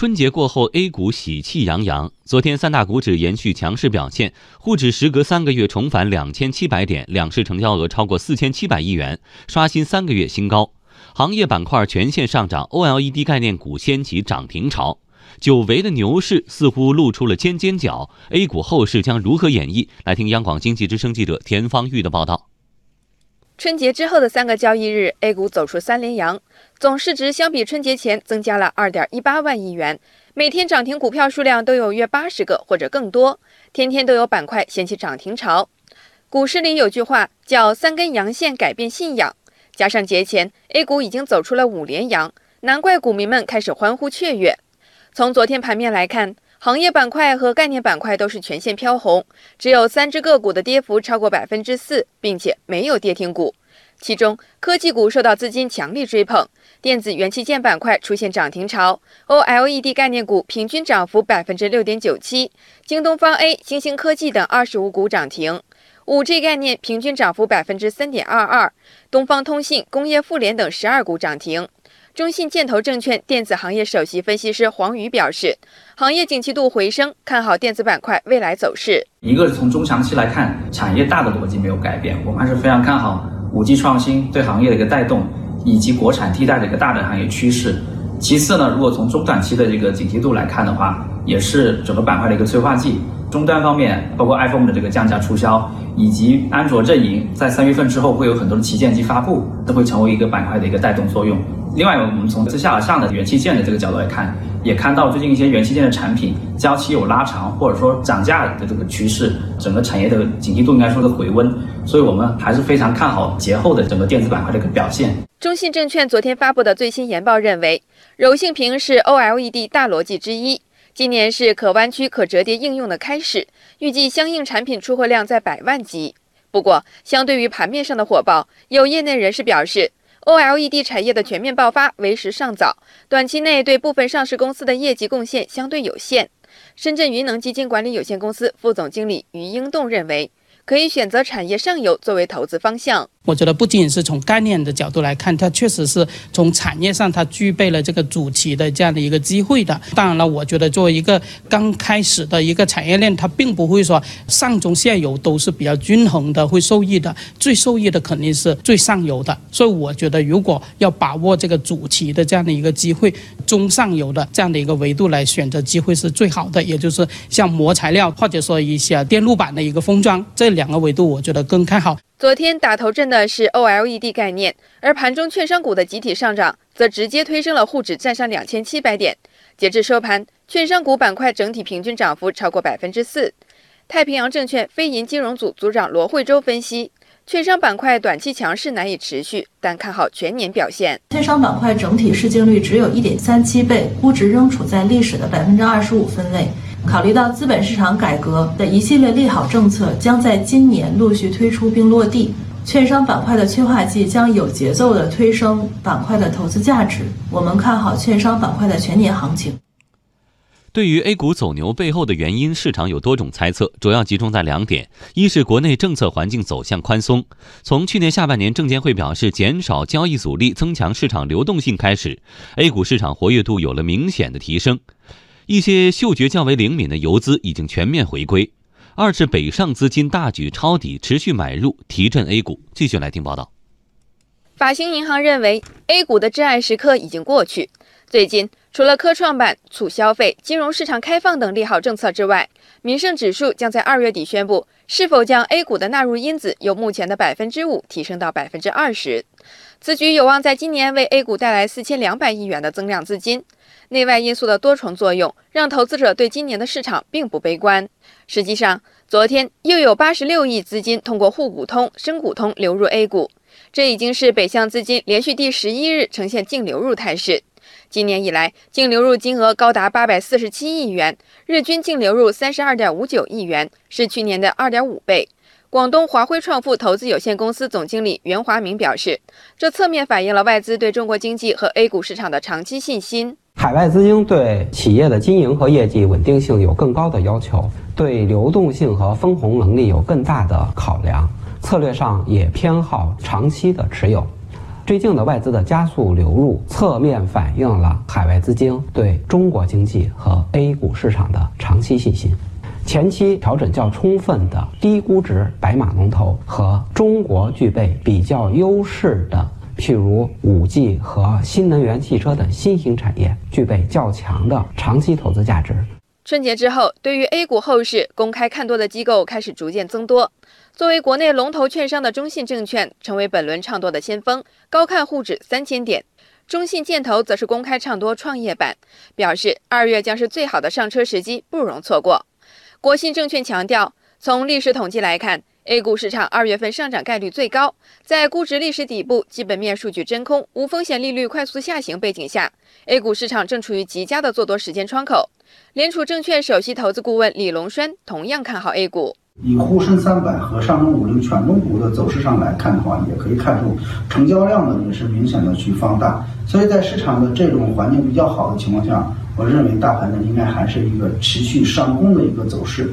春节过后，A 股喜气洋洋。昨天三大股指延续强势表现，沪指时隔三个月重返两千七百点，两市成交额超过四千七百亿元，刷新三个月新高。行业板块全线上涨，OLED 概念股掀起涨停潮。久违的牛市似乎露出了尖尖角，A 股后市将如何演绎？来听央广经济之声记者田方玉的报道。春节之后的三个交易日，A 股走出三连阳，总市值相比春节前增加了二点一八万亿元，每天涨停股票数量都有约八十个或者更多，天天都有板块掀起涨停潮。股市里有句话叫“三根阳线改变信仰”，加上节前 A 股已经走出了五连阳，难怪股民们开始欢呼雀跃。从昨天盘面来看。行业板块和概念板块都是全线飘红，只有三只个股的跌幅超过百分之四，并且没有跌停股。其中，科技股受到资金强力追捧，电子元器件板块出现涨停潮，OLED 概念股平均涨幅百分之六点九七，京东方 A、新兴科技等二十五股涨停，5G 概念平均涨幅百分之三点二二，东方通信、工业富联等十二股涨停。中信建投证券电子行业首席分析师黄宇表示，行业景气度回升，看好电子板块未来走势。一个是从中长期来看，产业大的逻辑没有改变，我们还是非常看好五 G 创新对行业的一个带动，以及国产替代的一个大的行业趋势。其次呢，如果从中短期的这个景气度来看的话，也是整个板块的一个催化剂。终端方面，包括 iPhone 的这个降价促销，以及安卓阵营在三月份之后会有很多的旗舰机发布，都会成为一个板块的一个带动作用。另外，我们从自下而上的元器件的这个角度来看，也看到最近一些元器件的产品交期有拉长，或者说涨价的这个趋势，整个产业的景气度应该说是回温，所以我们还是非常看好节后的整个电子板块的一个表现。中信证券昨天发布的最新研报认为，柔性屏是 OLED 大逻辑之一，今年是可弯曲、可折叠应用的开始，预计相应产品出货量在百万级。不过，相对于盘面上的火爆，有业内人士表示。OLED 产业的全面爆发为时尚早，短期内对部分上市公司的业绩贡献相对有限。深圳云能基金管理有限公司副总经理于英栋认为。可以选择产业上游作为投资方向。我觉得不仅仅是从概念的角度来看，它确实是从产业上它具备了这个主题的这样的一个机会的。当然了，我觉得作为一个刚开始的一个产业链，它并不会说上中下游都是比较均衡的，会受益的。最受益的肯定是最上游的。所以我觉得，如果要把握这个主题的这样的一个机会，中上游的这样的一个维度来选择机会是最好的。也就是像膜材料或者说一些电路板的一个封装这。两个维度，我觉得更看好。昨天打头阵的是 OLED 概念，而盘中券商股的集体上涨，则直接推升了沪指站上两千七百点。截至收盘，券商股板块整体平均涨幅超过百分之四。太平洋证券非银金融组组长罗慧洲分析，券商板块短期强势难以持续，但看好全年表现。券商板块整体市净率只有一点三七倍，估值仍处在历史的百分之二十五分位。考虑到资本市场改革的一系列利好政策将在今年陆续推出并落地，券商板块的催化剂将有节奏地推升板块的投资价值。我们看好券商板块的全年行情。对于 A 股走牛背后的原因，市场有多种猜测，主要集中在两点：一是国内政策环境走向宽松，从去年下半年证监会表示减少交易阻力、增强市场流动性开始，A 股市场活跃度有了明显的提升。一些嗅觉较为灵敏的游资已经全面回归。二是北上资金大举抄底，持续买入，提振 A 股。继续来听报道。法兴银行认为，A 股的至暗时刻已经过去。最近，除了科创板促消费、金融市场开放等利好政策之外，民生指数将在二月底宣布是否将 A 股的纳入因子由目前的百分之五提升到百分之二十。此举有望在今年为 A 股带来四千两百亿元的增量资金。内外因素的多重作用，让投资者对今年的市场并不悲观。实际上，昨天又有八十六亿资金通过沪股通、深股通流入 A 股，这已经是北向资金连续第十一日呈现净流入态势。今年以来，净流入金额高达八百四十七亿元，日均净流入三十二点五九亿元，是去年的二点五倍。广东华辉创富投资有限公司总经理袁华明表示，这侧面反映了外资对中国经济和 A 股市场的长期信心。海外资金对企业的经营和业绩稳定性有更高的要求，对流动性和分红能力有更大的考量，策略上也偏好长期的持有。最近的外资的加速流入，侧面反映了海外资金对中国经济和 A 股市场的长期信心。前期调整较充分的低估值白马龙头和中国具备比较优势的，譬如五 G 和新能源汽车等新兴产业，具备较强的长期投资价值。春节之后，对于 A 股后市公开看多的机构开始逐渐增多。作为国内龙头券商的中信证券，成为本轮唱多的先锋，高看沪指三千点。中信建投则是公开唱多创业板，表示二月将是最好的上车时机，不容错过。国信证券强调，从历史统计来看，A 股市场二月份上涨概率最高。在估值历史底部、基本面数据真空、无风险利率快速下行背景下，A 股市场正处于极佳的做多时间窗口。联储证券首席投资顾问李龙栓同样看好 A 股。以沪深三百和上证五零权重股的走势上来看的话，也可以看出成交量呢也是明显的去放大。所以在市场的这种环境比较好的情况下，我认为大盘呢应该还是一个持续上攻的一个走势。